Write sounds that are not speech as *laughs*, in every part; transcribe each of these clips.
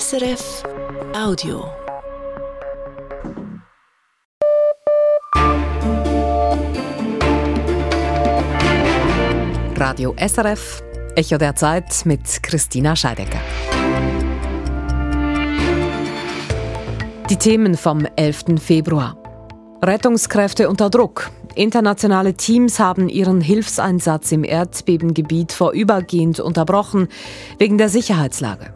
SRF Audio. Radio SRF, Echo der Zeit mit Christina Scheidecker. Die Themen vom 11. Februar. Rettungskräfte unter Druck. Internationale Teams haben ihren Hilfseinsatz im Erdbebengebiet vorübergehend unterbrochen wegen der Sicherheitslage.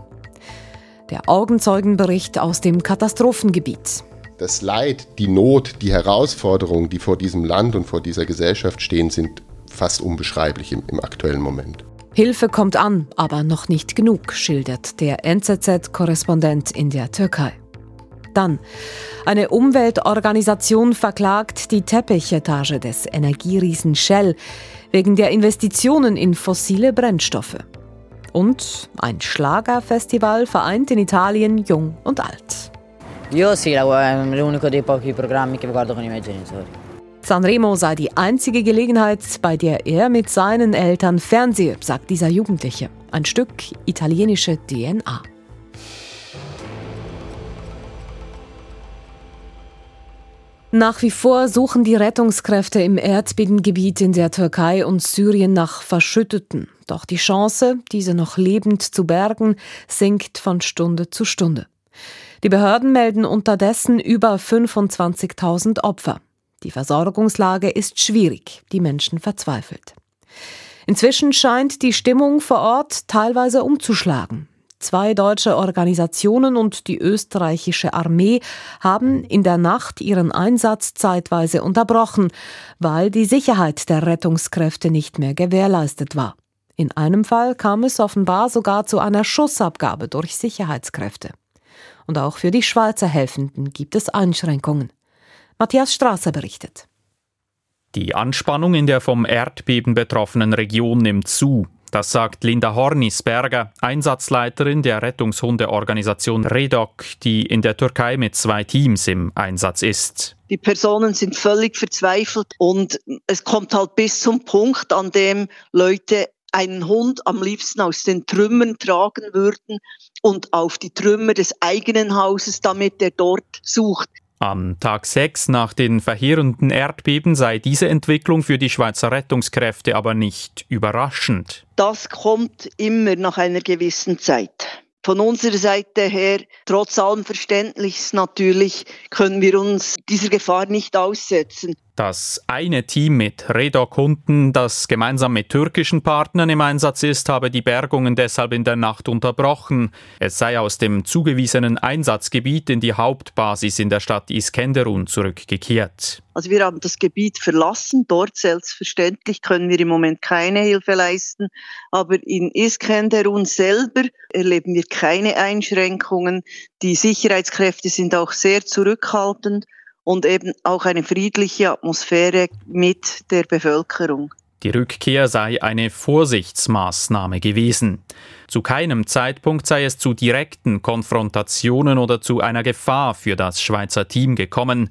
Der Augenzeugenbericht aus dem Katastrophengebiet. Das Leid, die Not, die Herausforderungen, die vor diesem Land und vor dieser Gesellschaft stehen, sind fast unbeschreiblich im, im aktuellen Moment. Hilfe kommt an, aber noch nicht genug, schildert der NZZ-Korrespondent in der Türkei. Dann. Eine Umweltorganisation verklagt die Teppichetage des Energieriesen Shell wegen der Investitionen in fossile Brennstoffe. Und ein Schlagerfestival vereint in Italien Jung und Alt. Io sì, è l'unico dei pochi programmi che guardo con i miei genitori. Sanremo sei die einzige Gelegenheit, bei der er mit seinen Eltern fernsehe, sagt dieser Jugendliche. Ein Stück italienische DNA. Nach wie vor suchen die Rettungskräfte im Erdbebengebiet in der Türkei und Syrien nach Verschütteten. Doch die Chance, diese noch lebend zu bergen, sinkt von Stunde zu Stunde. Die Behörden melden unterdessen über 25.000 Opfer. Die Versorgungslage ist schwierig, die Menschen verzweifelt. Inzwischen scheint die Stimmung vor Ort teilweise umzuschlagen. Zwei deutsche Organisationen und die österreichische Armee haben in der Nacht ihren Einsatz zeitweise unterbrochen, weil die Sicherheit der Rettungskräfte nicht mehr gewährleistet war. In einem Fall kam es offenbar sogar zu einer Schussabgabe durch Sicherheitskräfte. Und auch für die Schweizer Helfenden gibt es Einschränkungen. Matthias Strasser berichtet. Die Anspannung in der vom Erdbeben betroffenen Region nimmt zu. Das sagt Linda Hornisberger, Einsatzleiterin der Rettungshundeorganisation REDOC, die in der Türkei mit zwei Teams im Einsatz ist. Die Personen sind völlig verzweifelt und es kommt halt bis zum Punkt, an dem Leute einen Hund am liebsten aus den Trümmern tragen würden und auf die Trümmer des eigenen Hauses, damit er dort sucht. Am Tag 6 nach den verheerenden Erdbeben sei diese Entwicklung für die Schweizer Rettungskräfte aber nicht überraschend. Das kommt immer nach einer gewissen Zeit. Von unserer Seite her, trotz allem Verständlichs natürlich, können wir uns dieser Gefahr nicht aussetzen. Das eine Team mit Redoc-Hunden, das gemeinsam mit türkischen Partnern im Einsatz ist, habe die Bergungen deshalb in der Nacht unterbrochen. Es sei aus dem zugewiesenen Einsatzgebiet in die Hauptbasis in der Stadt Iskenderun zurückgekehrt. Also wir haben das Gebiet verlassen. Dort selbstverständlich können wir im Moment keine Hilfe leisten. Aber in Iskenderun selber erleben wir keine Einschränkungen. Die Sicherheitskräfte sind auch sehr zurückhaltend und eben auch eine friedliche Atmosphäre mit der Bevölkerung. Die Rückkehr sei eine Vorsichtsmaßnahme gewesen. Zu keinem Zeitpunkt sei es zu direkten Konfrontationen oder zu einer Gefahr für das Schweizer Team gekommen.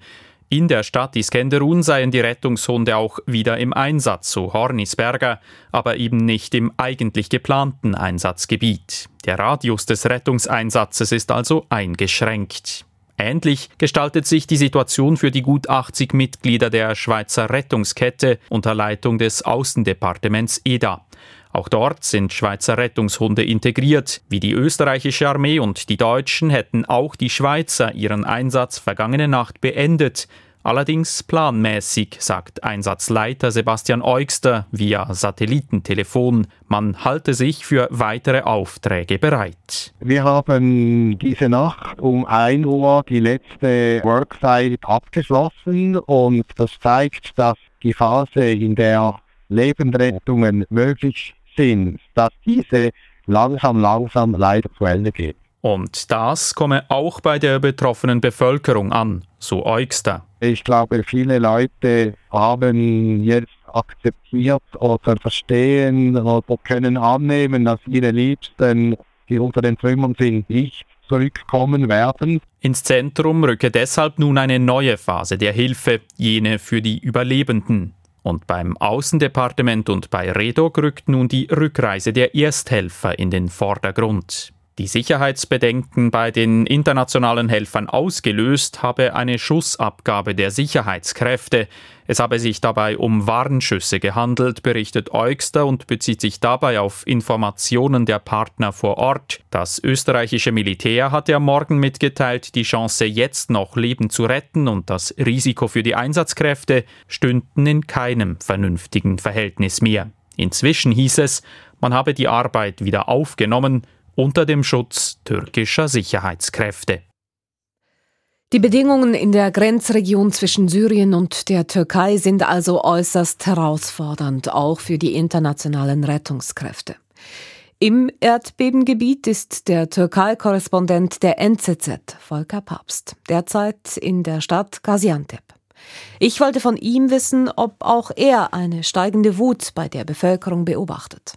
In der Stadt Iskenderun seien die Rettungshunde auch wieder im Einsatz, so Hornisberger, aber eben nicht im eigentlich geplanten Einsatzgebiet. Der Radius des Rettungseinsatzes ist also eingeschränkt. Ähnlich gestaltet sich die Situation für die gut 80 Mitglieder der Schweizer Rettungskette unter Leitung des Außendepartements EDA. Auch dort sind Schweizer Rettungshunde integriert. Wie die österreichische Armee und die Deutschen hätten auch die Schweizer ihren Einsatz vergangene Nacht beendet. Allerdings planmäßig, sagt Einsatzleiter Sebastian Eugster via Satellitentelefon. Man halte sich für weitere Aufträge bereit. Wir haben diese Nacht um 1 Uhr die letzte Worksite abgeschlossen und das zeigt, dass die Phase, in der Lebensrettungen möglich sind, dass diese langsam, langsam leider zu Ende geht. Und das komme auch bei der betroffenen Bevölkerung an, so Eugster. Ich glaube, viele Leute haben jetzt akzeptiert oder verstehen oder können annehmen, dass ihre Liebsten, die unter den Trümmern sind, nicht zurückkommen werden. Ins Zentrum rücke deshalb nun eine neue Phase der Hilfe, jene für die Überlebenden. Und beim Außendepartement und bei Redog rückt nun die Rückreise der Ersthelfer in den Vordergrund. Die Sicherheitsbedenken bei den internationalen Helfern ausgelöst habe eine Schussabgabe der Sicherheitskräfte. Es habe sich dabei um Warnschüsse gehandelt, berichtet Eugster und bezieht sich dabei auf Informationen der Partner vor Ort. Das österreichische Militär hatte am Morgen mitgeteilt, die Chance jetzt noch Leben zu retten und das Risiko für die Einsatzkräfte stünden in keinem vernünftigen Verhältnis mehr. Inzwischen hieß es, man habe die Arbeit wieder aufgenommen unter dem Schutz türkischer Sicherheitskräfte. Die Bedingungen in der Grenzregion zwischen Syrien und der Türkei sind also äußerst herausfordernd, auch für die internationalen Rettungskräfte. Im Erdbebengebiet ist der Türkei-Korrespondent der NZZ, Volker Papst, derzeit in der Stadt Gaziantep. Ich wollte von ihm wissen, ob auch er eine steigende Wut bei der Bevölkerung beobachtet.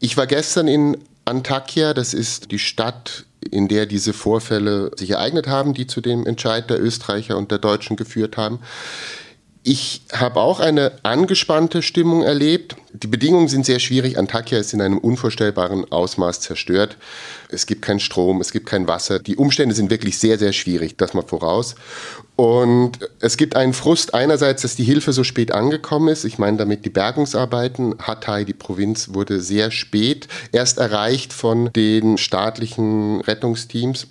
Ich war gestern in Antakya, das ist die Stadt, in der diese Vorfälle sich ereignet haben, die zu dem Entscheid der Österreicher und der Deutschen geführt haben. Ich habe auch eine angespannte Stimmung erlebt. Die Bedingungen sind sehr schwierig. Antakya ist in einem unvorstellbaren Ausmaß zerstört. Es gibt keinen Strom, es gibt kein Wasser. Die Umstände sind wirklich sehr, sehr schwierig, das mal voraus. Und es gibt einen Frust einerseits, dass die Hilfe so spät angekommen ist. Ich meine damit die Bergungsarbeiten. Hatay, die Provinz, wurde sehr spät erst erreicht von den staatlichen Rettungsteams.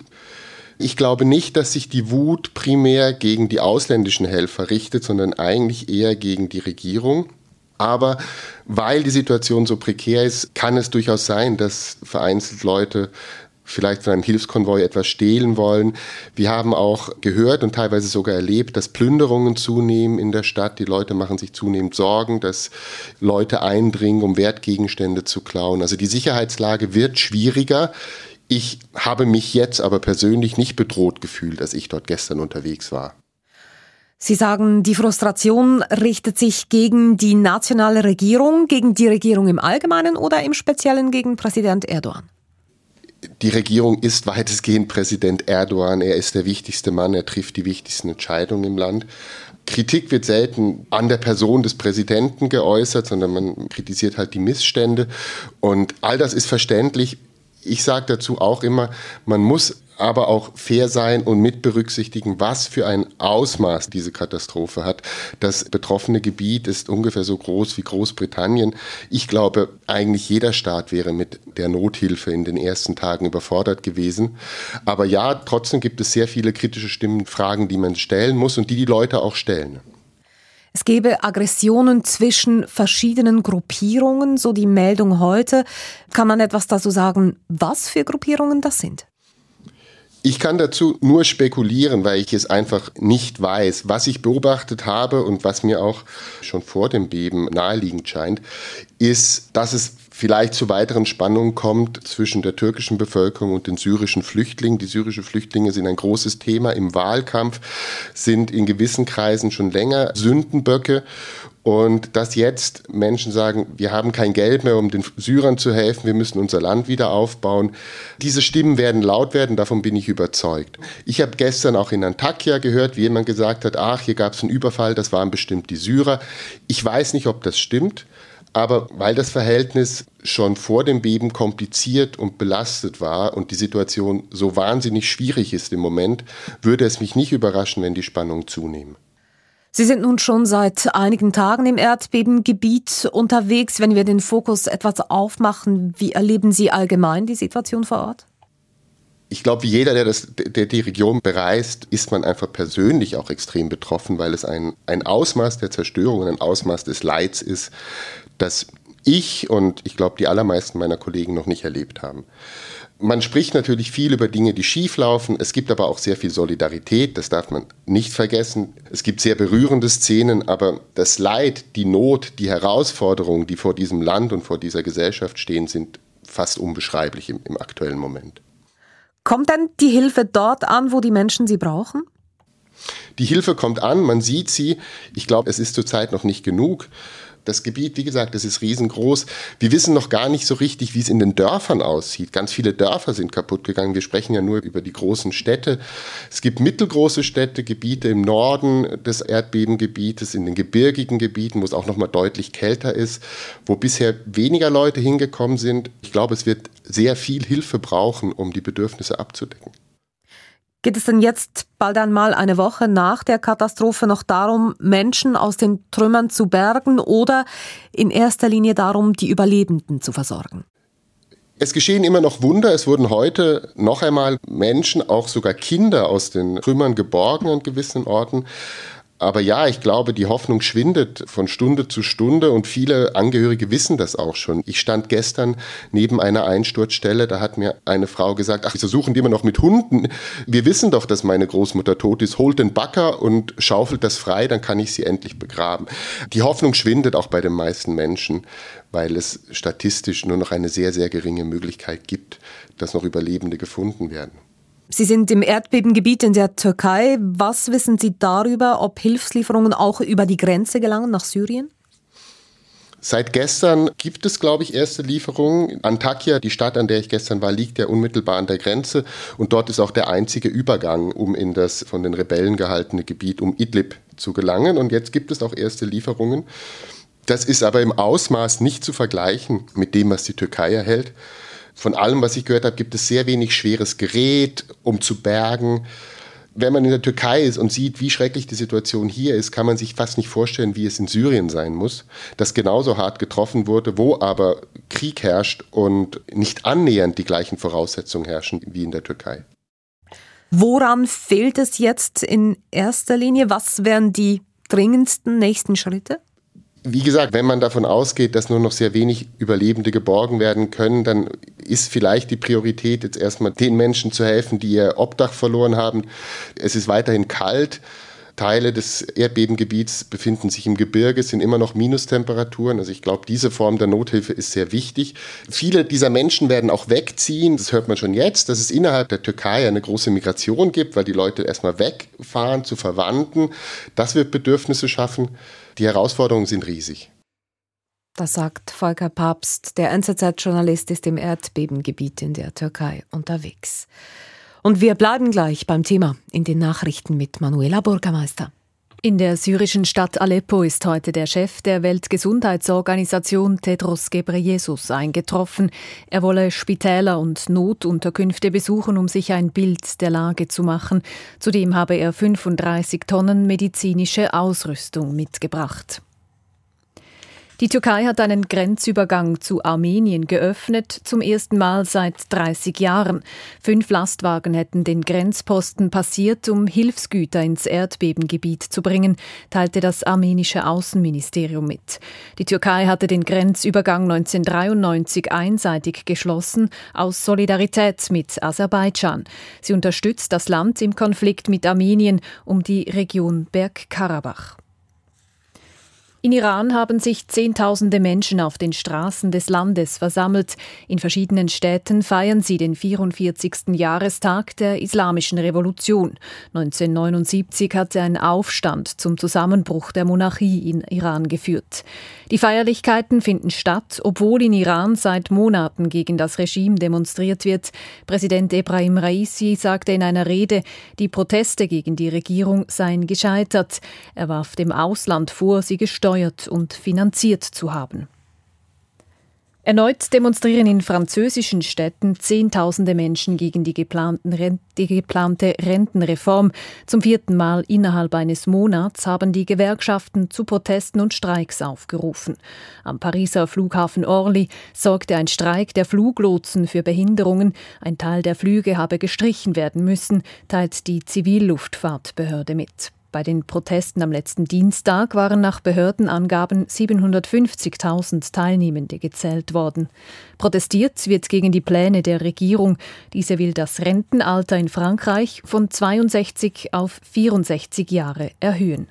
Ich glaube nicht, dass sich die Wut primär gegen die ausländischen Helfer richtet, sondern eigentlich eher gegen die Regierung. Aber weil die Situation so prekär ist, kann es durchaus sein, dass vereinzelt Leute vielleicht von einem Hilfskonvoi etwas stehlen wollen. Wir haben auch gehört und teilweise sogar erlebt, dass Plünderungen zunehmen in der Stadt. Die Leute machen sich zunehmend Sorgen, dass Leute eindringen, um Wertgegenstände zu klauen. Also die Sicherheitslage wird schwieriger. Ich habe mich jetzt aber persönlich nicht bedroht gefühlt, als ich dort gestern unterwegs war. Sie sagen, die Frustration richtet sich gegen die nationale Regierung, gegen die Regierung im Allgemeinen oder im Speziellen gegen Präsident Erdogan? Die Regierung ist weitestgehend Präsident Erdogan. Er ist der wichtigste Mann, er trifft die wichtigsten Entscheidungen im Land. Kritik wird selten an der Person des Präsidenten geäußert, sondern man kritisiert halt die Missstände. Und all das ist verständlich. Ich sage dazu auch immer, man muss aber auch fair sein und mit berücksichtigen, was für ein Ausmaß diese Katastrophe hat. Das betroffene Gebiet ist ungefähr so groß wie Großbritannien. Ich glaube, eigentlich jeder Staat wäre mit der Nothilfe in den ersten Tagen überfordert gewesen. Aber ja, trotzdem gibt es sehr viele kritische Stimmen, Fragen, die man stellen muss und die die Leute auch stellen. Es gebe Aggressionen zwischen verschiedenen Gruppierungen, so die Meldung heute. Kann man etwas dazu sagen, was für Gruppierungen das sind? Ich kann dazu nur spekulieren, weil ich es einfach nicht weiß. Was ich beobachtet habe und was mir auch schon vor dem Beben naheliegend scheint, ist, dass es vielleicht zu weiteren Spannungen kommt zwischen der türkischen Bevölkerung und den syrischen Flüchtlingen. Die syrischen Flüchtlinge sind ein großes Thema im Wahlkampf, sind in gewissen Kreisen schon länger Sündenböcke. Und dass jetzt Menschen sagen, wir haben kein Geld mehr, um den Syrern zu helfen, wir müssen unser Land wieder aufbauen. Diese Stimmen werden laut werden, davon bin ich überzeugt. Ich habe gestern auch in Antakya gehört, wie jemand gesagt hat, ach, hier gab es einen Überfall, das waren bestimmt die Syrer. Ich weiß nicht, ob das stimmt. Aber weil das Verhältnis schon vor dem Beben kompliziert und belastet war und die Situation so wahnsinnig schwierig ist im Moment, würde es mich nicht überraschen, wenn die Spannungen zunehmen. Sie sind nun schon seit einigen Tagen im Erdbebengebiet unterwegs. Wenn wir den Fokus etwas aufmachen, wie erleben Sie allgemein die Situation vor Ort? Ich glaube, wie jeder, der, das, der die Region bereist, ist man einfach persönlich auch extrem betroffen, weil es ein, ein Ausmaß der Zerstörung, ein Ausmaß des Leids ist, das ich und ich glaube die allermeisten meiner Kollegen noch nicht erlebt haben. Man spricht natürlich viel über Dinge, die schieflaufen. Es gibt aber auch sehr viel Solidarität, das darf man nicht vergessen. Es gibt sehr berührende Szenen, aber das Leid, die Not, die Herausforderungen, die vor diesem Land und vor dieser Gesellschaft stehen, sind fast unbeschreiblich im, im aktuellen Moment. Kommt dann die Hilfe dort an, wo die Menschen sie brauchen? Die Hilfe kommt an, man sieht sie. Ich glaube, es ist zurzeit noch nicht genug. Das Gebiet, wie gesagt, das ist riesengroß. Wir wissen noch gar nicht so richtig, wie es in den Dörfern aussieht. Ganz viele Dörfer sind kaputt gegangen. Wir sprechen ja nur über die großen Städte. Es gibt mittelgroße Städte, Gebiete im Norden des Erdbebengebietes, in den gebirgigen Gebieten, wo es auch noch mal deutlich kälter ist, wo bisher weniger Leute hingekommen sind. Ich glaube, es wird sehr viel Hilfe brauchen, um die Bedürfnisse abzudecken. Geht es denn jetzt bald einmal eine Woche nach der Katastrophe noch darum, Menschen aus den Trümmern zu bergen oder in erster Linie darum, die Überlebenden zu versorgen? Es geschehen immer noch Wunder. Es wurden heute noch einmal Menschen, auch sogar Kinder aus den Trümmern geborgen an gewissen Orten. Aber ja, ich glaube, die Hoffnung schwindet von Stunde zu Stunde und viele Angehörige wissen das auch schon. Ich stand gestern neben einer Einsturzstelle, da hat mir eine Frau gesagt, ach, wieso suchen die immer noch mit Hunden? Wir wissen doch, dass meine Großmutter tot ist. Holt den Backer und schaufelt das frei, dann kann ich sie endlich begraben. Die Hoffnung schwindet auch bei den meisten Menschen, weil es statistisch nur noch eine sehr, sehr geringe Möglichkeit gibt, dass noch Überlebende gefunden werden. Sie sind im Erdbebengebiet in der Türkei. Was wissen Sie darüber, ob Hilfslieferungen auch über die Grenze gelangen nach Syrien? Seit gestern gibt es, glaube ich, erste Lieferungen. Antakya, die Stadt, an der ich gestern war, liegt ja unmittelbar an der Grenze und dort ist auch der einzige Übergang, um in das von den Rebellen gehaltene Gebiet um Idlib zu gelangen. Und jetzt gibt es auch erste Lieferungen. Das ist aber im Ausmaß nicht zu vergleichen mit dem, was die Türkei erhält. Von allem, was ich gehört habe, gibt es sehr wenig schweres Gerät, um zu bergen. Wenn man in der Türkei ist und sieht, wie schrecklich die Situation hier ist, kann man sich fast nicht vorstellen, wie es in Syrien sein muss, das genauso hart getroffen wurde, wo aber Krieg herrscht und nicht annähernd die gleichen Voraussetzungen herrschen wie in der Türkei. Woran fehlt es jetzt in erster Linie? Was wären die dringendsten nächsten Schritte? Wie gesagt, wenn man davon ausgeht, dass nur noch sehr wenig Überlebende geborgen werden können, dann ist vielleicht die Priorität jetzt erstmal den Menschen zu helfen, die ihr Obdach verloren haben. Es ist weiterhin kalt. Teile des Erdbebengebiets befinden sich im Gebirge, sind immer noch Minustemperaturen. Also ich glaube, diese Form der Nothilfe ist sehr wichtig. Viele dieser Menschen werden auch wegziehen. Das hört man schon jetzt, dass es innerhalb der Türkei eine große Migration gibt, weil die Leute erstmal wegfahren zu Verwandten. Das wird Bedürfnisse schaffen. Die Herausforderungen sind riesig. Das sagt Volker Papst. Der NZZ-Journalist ist im Erdbebengebiet in der Türkei unterwegs. Und wir bleiben gleich beim Thema in den Nachrichten mit Manuela Bürgermeister. In der syrischen Stadt Aleppo ist heute der Chef der Weltgesundheitsorganisation Tedros Ghebreyesus eingetroffen. Er wolle Spitäler und Notunterkünfte besuchen, um sich ein Bild der Lage zu machen. Zudem habe er 35 Tonnen medizinische Ausrüstung mitgebracht. Die Türkei hat einen Grenzübergang zu Armenien geöffnet, zum ersten Mal seit 30 Jahren. Fünf Lastwagen hätten den Grenzposten passiert, um Hilfsgüter ins Erdbebengebiet zu bringen, teilte das armenische Außenministerium mit. Die Türkei hatte den Grenzübergang 1993 einseitig geschlossen, aus Solidarität mit Aserbaidschan. Sie unterstützt das Land im Konflikt mit Armenien um die Region Bergkarabach. In Iran haben sich Zehntausende Menschen auf den Straßen des Landes versammelt. In verschiedenen Städten feiern sie den 44. Jahrestag der Islamischen Revolution. 1979 hatte ein Aufstand zum Zusammenbruch der Monarchie in Iran geführt. Die Feierlichkeiten finden statt, obwohl in Iran seit Monaten gegen das Regime demonstriert wird. Präsident Ebrahim Raisi sagte in einer Rede, die Proteste gegen die Regierung seien gescheitert. Er warf dem Ausland vor, sie gesteuert gesteuert und finanziert zu haben. Erneut demonstrieren in französischen Städten Zehntausende Menschen gegen die, die, geplante Rentenreform. Zum vierten Mal innerhalb eines Monats haben die Gewerkschaften zu Protesten und Streiks aufgerufen. Am Pariser Flughafen Orly sorgte ein Streik der Fluglotsen für Behinderungen. Ein Teil der Flüge habe gestrichen werden müssen, teilt die Zivilluftfahrtbehörde mit. Bei den Protesten am letzten Dienstag waren nach Behördenangaben 750.000 Teilnehmende gezählt worden. Protestiert wird gegen die Pläne der Regierung. Diese will das Rentenalter in Frankreich von 62 auf 64 Jahre erhöhen.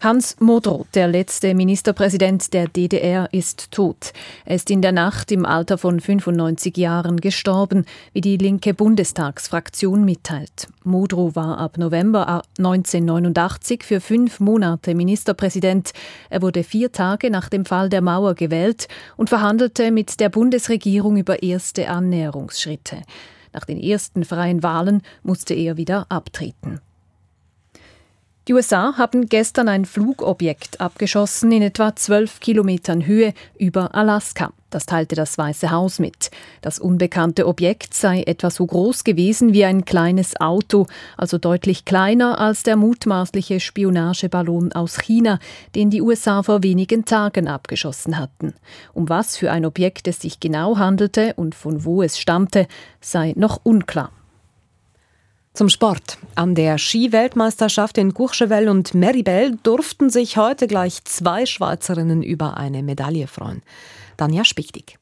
Hans Modrow, der letzte Ministerpräsident der DDR, ist tot. Er ist in der Nacht im Alter von 95 Jahren gestorben, wie die linke Bundestagsfraktion mitteilt. Modrow war ab November 1989 für fünf Monate Ministerpräsident. Er wurde vier Tage nach dem Fall der Mauer gewählt und verhandelte mit der Bundesregierung über erste Annäherungsschritte. Nach den ersten freien Wahlen musste er wieder abtreten. Die USA haben gestern ein Flugobjekt abgeschossen in etwa 12 Kilometern Höhe über Alaska. Das teilte das Weiße Haus mit. Das unbekannte Objekt sei etwa so groß gewesen wie ein kleines Auto, also deutlich kleiner als der mutmaßliche Spionageballon aus China, den die USA vor wenigen Tagen abgeschossen hatten. Um was für ein Objekt es sich genau handelte und von wo es stammte, sei noch unklar. Zum Sport. An der Ski-Weltmeisterschaft in Courchevel und Meribel durften sich heute gleich zwei Schweizerinnen über eine Medaille freuen. Danja Spichtig.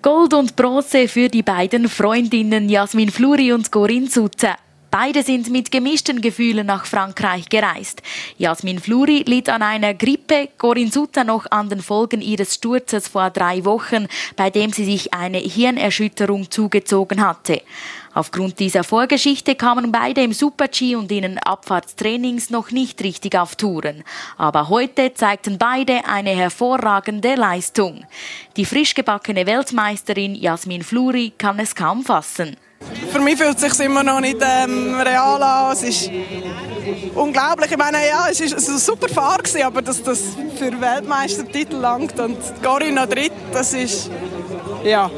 Gold und Bronze für die beiden Freundinnen Jasmin Fluri und Corinne Suze. Beide sind mit gemischten Gefühlen nach Frankreich gereist. Jasmin Fluri litt an einer Grippe, Corinne Sutter noch an den Folgen ihres Sturzes vor drei Wochen, bei dem sie sich eine Hirnerschütterung zugezogen hatte. Aufgrund dieser Vorgeschichte kamen beide im Super-G und in den Abfahrtstrainings noch nicht richtig auf Touren. Aber heute zeigten beide eine hervorragende Leistung. Die frisch gebackene Weltmeisterin Jasmin Fluri kann es kaum fassen. Für mich fühlt es sich immer noch nicht ähm, real an. Es ist unglaublich. Ich meine, ja, es war eine super Fahrt, aber dass das für Weltmeistertitel langt und Corinne noch dritt, das ist ja,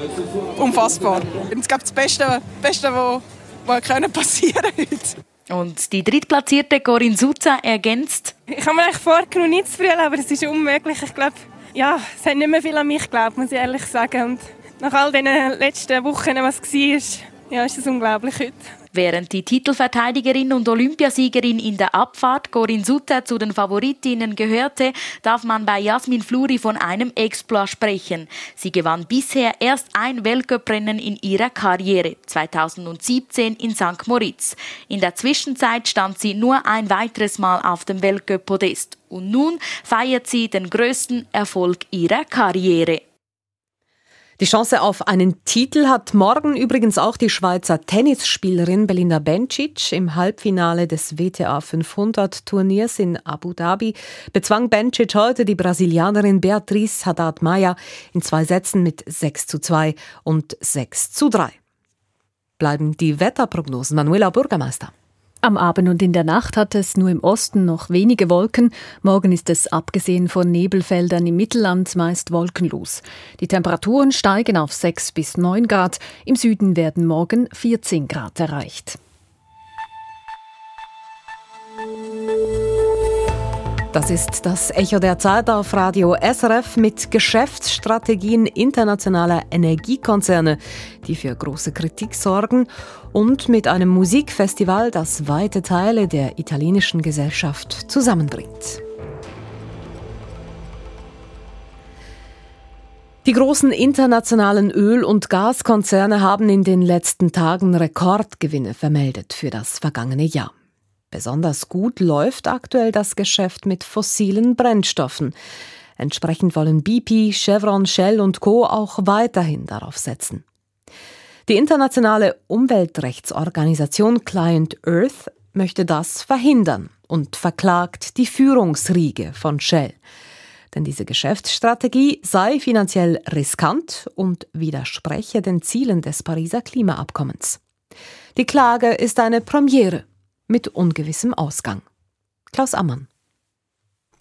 unfassbar. Ich glaube, das Beste, Beste was, was passieren *laughs* heute. Und die drittplatzierte Corinne Suzza ergänzt. Ich habe mir eigentlich vorgenommen, nicht zu früh, aber es ist unmöglich. Ich glaube, ja, es hat nicht mehr viel an mich geglaubt, muss ich ehrlich sagen. Und nach all den letzten Wochen, was war, ja, ist es unglaublich heute. Während die Titelverteidigerin und Olympiasiegerin in der Abfahrt Corinne Sutter zu den Favoritinnen gehörte, darf man bei Jasmin Fluri von einem Exploit sprechen. Sie gewann bisher erst ein Weltcuprennen in ihrer Karriere, 2017 in St. Moritz. In der Zwischenzeit stand sie nur ein weiteres Mal auf dem Weltcup-Podest. Und nun feiert sie den größten Erfolg ihrer Karriere. Die Chance auf einen Titel hat morgen übrigens auch die Schweizer Tennisspielerin Belinda Bencic. Im Halbfinale des WTA 500 Turniers in Abu Dhabi bezwang Bencic heute die Brasilianerin Beatriz Haddad Maia in zwei Sätzen mit 6 zu 2 und 6 zu 3. Bleiben die Wetterprognosen. Manuela Bürgermeister. Am Abend und in der Nacht hat es nur im Osten noch wenige Wolken. Morgen ist es abgesehen von Nebelfeldern im Mittelland meist wolkenlos. Die Temperaturen steigen auf 6 bis 9 Grad. Im Süden werden morgen 14 Grad erreicht. Das ist das Echo der Zeit auf Radio SRF mit Geschäftsstrategien internationaler Energiekonzerne, die für große Kritik sorgen und mit einem Musikfestival, das weite Teile der italienischen Gesellschaft zusammenbringt. Die großen internationalen Öl- und Gaskonzerne haben in den letzten Tagen Rekordgewinne vermeldet für das vergangene Jahr. Besonders gut läuft aktuell das Geschäft mit fossilen Brennstoffen. Entsprechend wollen BP, Chevron, Shell und Co. auch weiterhin darauf setzen. Die internationale Umweltrechtsorganisation Client Earth möchte das verhindern und verklagt die Führungsriege von Shell. Denn diese Geschäftsstrategie sei finanziell riskant und widerspreche den Zielen des Pariser Klimaabkommens. Die Klage ist eine Premiere mit ungewissem Ausgang. Klaus Ammann.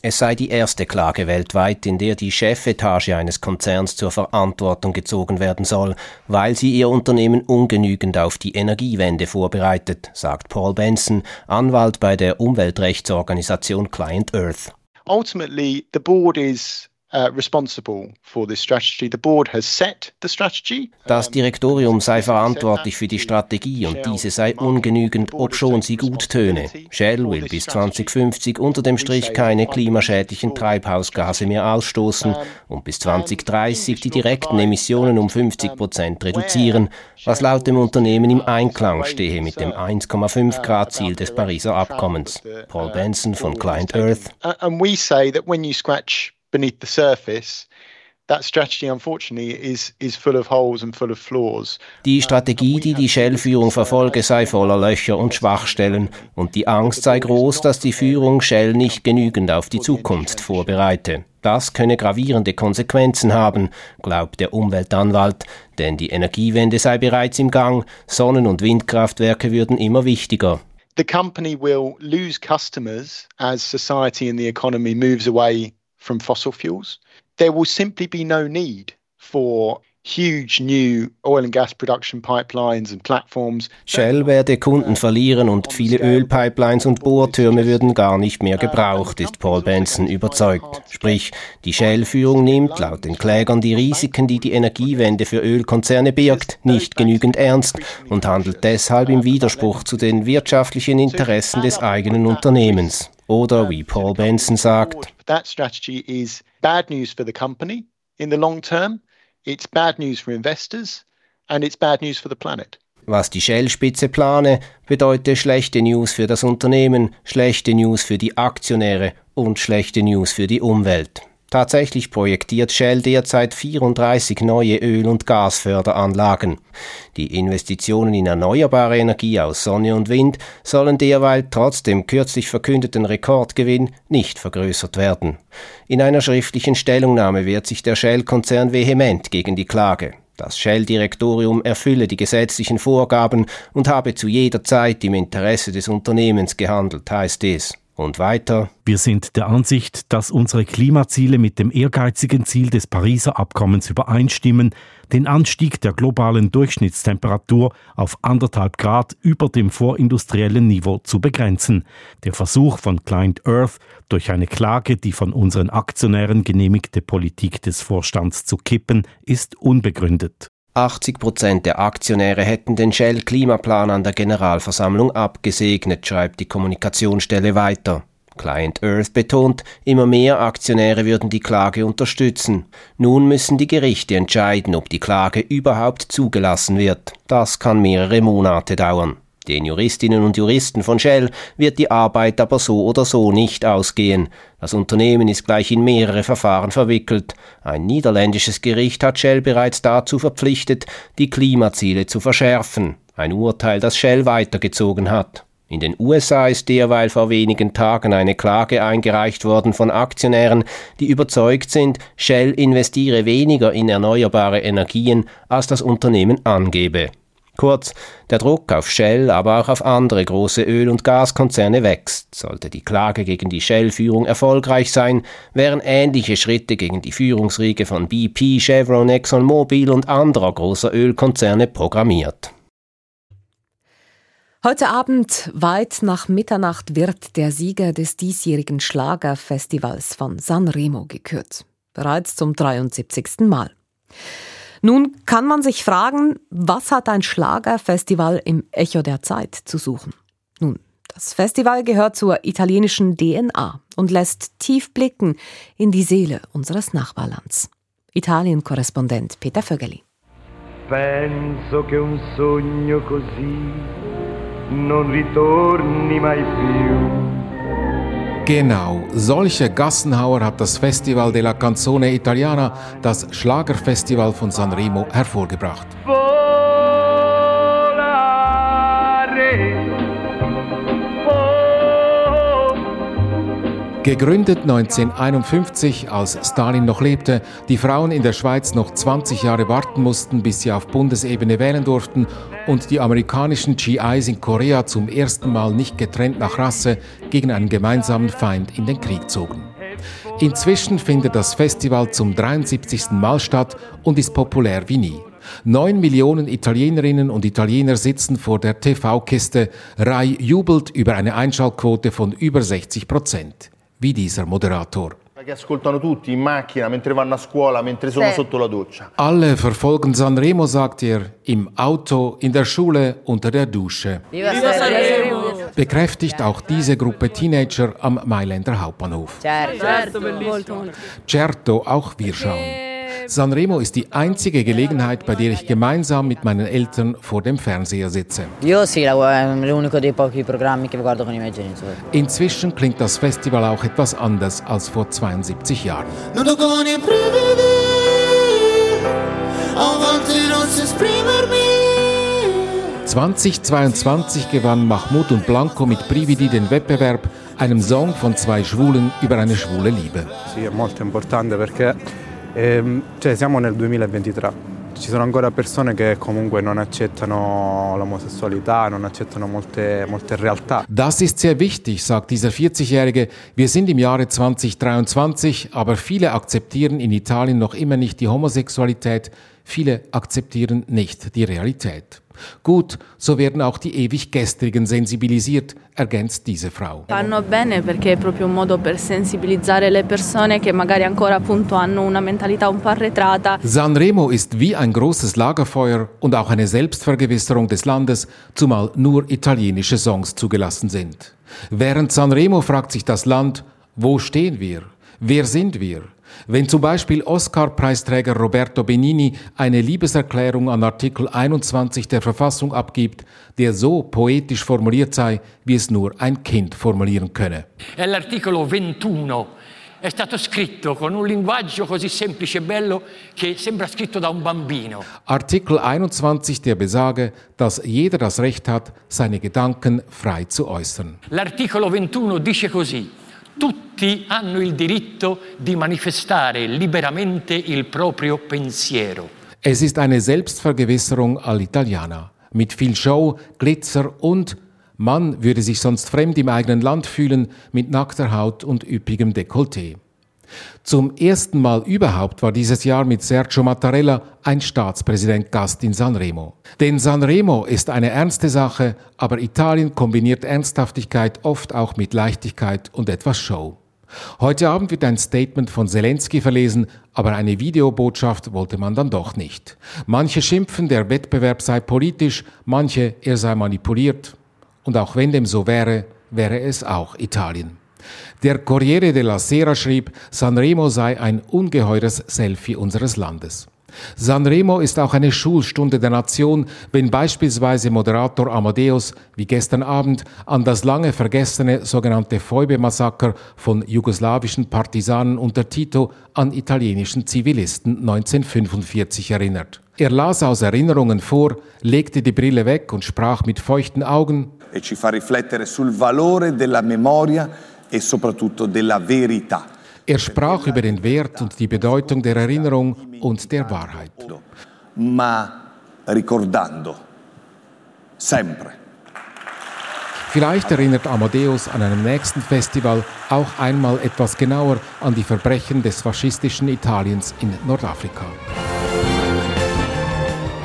Es sei die erste Klage weltweit, in der die Chefetage eines Konzerns zur Verantwortung gezogen werden soll, weil sie ihr Unternehmen ungenügend auf die Energiewende vorbereitet, sagt Paul Benson, Anwalt bei der Umweltrechtsorganisation Client Earth. Ultimately, the board is Uh, responsible for this strategy. The board has set the strategy. Das Direktorium sei verantwortlich für die Strategie und diese sei ungenügend, obschon sie gut töne. Shell will bis 2050 unter dem Strich keine klimaschädlichen Treibhausgase mehr ausstoßen und bis 2030 die direkten Emissionen um 50 Prozent reduzieren, was laut dem Unternehmen im Einklang stehe mit dem 1,5 Grad Ziel des Pariser Abkommens. Paul Benson von Client Earth. Beneath the surface, that strategy unfortunately is, is full of holes and full of flaws. Die Strategie, die die Shell-Führung verfolge, sei voller Löcher und Schwachstellen. Und die Angst sei groß, dass die Führung Shell nicht genügend auf die Zukunft vorbereite. Das könne gravierende Konsequenzen haben, glaubt der Umweltanwalt, denn die Energiewende sei bereits im Gang, Sonnen- und Windkraftwerke würden immer wichtiger. The company will lose customers as society and the economy moves away from fossil fuels, there will simply be no need for huge new oil and gas production pipelines and platforms. Shell werde Kunden verlieren und viele Ölpipelines und Bohrtürme würden gar nicht mehr gebraucht, ist Paul Benson überzeugt. Sprich, die Shell-Führung nimmt laut den Klägern die Risiken, die die Energiewende für Ölkonzerne birgt, nicht genügend ernst und handelt deshalb im Widerspruch zu den wirtschaftlichen Interessen des eigenen Unternehmens. Oder wie Paul Benson sagt, that strategy is bad news for the company in the long term, it's bad news for investors and it's bad news for the planet. Was die Shell-Spitze plane, bedeutet schlechte News für das Unternehmen, schlechte News für die Aktionäre und schlechte News für die Umwelt. Tatsächlich projektiert Shell derzeit 34 neue Öl- und Gasförderanlagen. Die Investitionen in erneuerbare Energie aus Sonne und Wind sollen derweil trotz dem kürzlich verkündeten Rekordgewinn nicht vergrößert werden. In einer schriftlichen Stellungnahme wehrt sich der Shell-Konzern vehement gegen die Klage. Das Shell-Direktorium erfülle die gesetzlichen Vorgaben und habe zu jeder Zeit im Interesse des Unternehmens gehandelt, heißt es. Und weiter. Wir sind der Ansicht, dass unsere Klimaziele mit dem ehrgeizigen Ziel des Pariser Abkommens übereinstimmen, den Anstieg der globalen Durchschnittstemperatur auf anderthalb Grad über dem vorindustriellen Niveau zu begrenzen. Der Versuch von Client Earth, durch eine Klage die von unseren Aktionären genehmigte Politik des Vorstands zu kippen, ist unbegründet. 80 Prozent der Aktionäre hätten den Shell-Klimaplan an der Generalversammlung abgesegnet, schreibt die Kommunikationsstelle weiter. Client Earth betont, immer mehr Aktionäre würden die Klage unterstützen. Nun müssen die Gerichte entscheiden, ob die Klage überhaupt zugelassen wird. Das kann mehrere Monate dauern. Den Juristinnen und Juristen von Shell wird die Arbeit aber so oder so nicht ausgehen. Das Unternehmen ist gleich in mehrere Verfahren verwickelt. Ein niederländisches Gericht hat Shell bereits dazu verpflichtet, die Klimaziele zu verschärfen. Ein Urteil, das Shell weitergezogen hat. In den USA ist derweil vor wenigen Tagen eine Klage eingereicht worden von Aktionären, die überzeugt sind, Shell investiere weniger in erneuerbare Energien, als das Unternehmen angebe. Kurz, der Druck auf Shell, aber auch auf andere große Öl- und Gaskonzerne wächst. Sollte die Klage gegen die Shell-Führung erfolgreich sein, wären ähnliche Schritte gegen die Führungsriege von BP, Chevron, ExxonMobil und anderer großer Ölkonzerne programmiert. Heute Abend, weit nach Mitternacht, wird der Sieger des diesjährigen Schlagerfestivals von Sanremo gekürt. Bereits zum 73. Mal. Nun kann man sich fragen, was hat ein Schlagerfestival im Echo der Zeit zu suchen? Nun, das Festival gehört zur italienischen DNA und lässt tief blicken in die Seele unseres Nachbarlands. Italien-Korrespondent Peter Vögeli. Penso che un sogno così non ritorni mai più. Genau, solche Gassenhauer hat das Festival della Canzone Italiana, das Schlagerfestival von Sanremo, hervorgebracht. Gegründet 1951, als Stalin noch lebte, die Frauen in der Schweiz noch 20 Jahre warten mussten, bis sie auf Bundesebene wählen durften und die amerikanischen GIs in Korea zum ersten Mal nicht getrennt nach Rasse gegen einen gemeinsamen Feind in den Krieg zogen. Inzwischen findet das Festival zum 73. Mal statt und ist populär wie nie. Neun Millionen Italienerinnen und Italiener sitzen vor der TV-Kiste. Rai jubelt über eine Einschaltquote von über 60 Prozent wie dieser Moderator. Alle verfolgen Sanremo, sagt er, im Auto, in der Schule, unter der Dusche. Bekräftigt auch diese Gruppe Teenager am Mailänder Hauptbahnhof. Certo, auch wir schauen. Sanremo ist die einzige Gelegenheit, bei der ich gemeinsam mit meinen Eltern vor dem Fernseher sitze. Inzwischen klingt das Festival auch etwas anders als vor 72 Jahren. 2022 gewann Mahmoud und Blanco mit Brividi den Wettbewerb, einem Song von zwei Schwulen über eine schwule Liebe. Ehm, cioè siamo nel 2023. Ci sono ancora persone che comunque non accettano l'omosessualità, non accettano molte, molte realtà. Das ist sehr wichtig, sagt dieser 40-Jährige. Wir sind im Jahre 2023, aber viele akzeptieren in Italien noch immer nicht die Homosexualität. Viele akzeptieren nicht die Realität. Gut, so werden auch die ewig Gestrigen sensibilisiert, ergänzt diese Frau. Fanno bene perché è proprio un modo per sensibilizzare le persone che magari ancora appunto hanno una mentalità un po' arretrata. Sanremo ist wie ein großes Lagerfeuer und auch eine Selbstvergewisserung des Landes, zumal nur italienische Songs zugelassen sind. Während Sanremo fragt sich das Land, wo stehen wir? Wer sind wir? Wenn zum Beispiel Oscar-Preisträger Roberto Benini eine Liebeserklärung an Artikel 21 der Verfassung abgibt, der so poetisch formuliert sei, wie es nur ein Kind formulieren könne. L'articolo 21 è stato scritto con un linguaggio così semplice e bello che sembra scritto da un bambino. Artikel 21 der besage, dass jeder das Recht hat, seine Gedanken frei zu äußern. L'articolo 21 dice così. Tutti hanno il diritto di manifestare liberamente il proprio pensiero. Es ist eine Selbstvergewisserung all'italiana. Mit viel Show, Glitzer und man würde sich sonst fremd im eigenen Land fühlen, mit nackter Haut und üppigem Dekolleté. Zum ersten Mal überhaupt war dieses Jahr mit Sergio Mattarella ein Staatspräsident Gast in Sanremo. Denn Sanremo ist eine ernste Sache, aber Italien kombiniert Ernsthaftigkeit oft auch mit Leichtigkeit und etwas Show. Heute Abend wird ein Statement von Zelensky verlesen, aber eine Videobotschaft wollte man dann doch nicht. Manche schimpfen, der Wettbewerb sei politisch, manche, er sei manipuliert. Und auch wenn dem so wäre, wäre es auch Italien. Der Corriere della Sera schrieb, Sanremo sei ein ungeheures Selfie unseres Landes. Sanremo ist auch eine Schulstunde der Nation, wenn beispielsweise Moderator Amadeus, wie gestern Abend, an das lange vergessene sogenannte Feube-Massaker von jugoslawischen Partisanen unter Tito an italienischen Zivilisten 1945 erinnert. Er las aus Erinnerungen vor, legte die Brille weg und sprach mit feuchten Augen. E ci fa riflettere sul valore della memoria e soprattutto della verità. Er sprach über den Wert und die Bedeutung der Erinnerung und der Wahrheit. Ma ricordando sempre. Vielleicht erinnert Amadeus an einem nächsten Festival auch einmal etwas genauer an die Verbrechen des faschistischen Italiens in Nordafrika.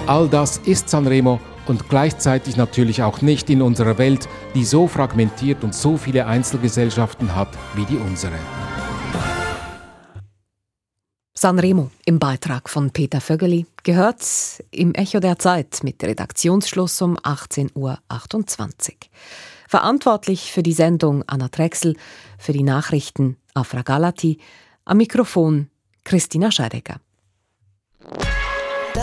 All das ist Sanremo und gleichzeitig natürlich auch nicht in unserer Welt, die so fragmentiert und so viele Einzelgesellschaften hat wie die unsere. Sanremo im Beitrag von Peter Vögeli gehört im Echo der Zeit mit Redaktionsschluss um 18.28 Uhr. Verantwortlich für die Sendung Anna Drechsel, für die Nachrichten Afra Galati, am Mikrofon Christina Scheidegger.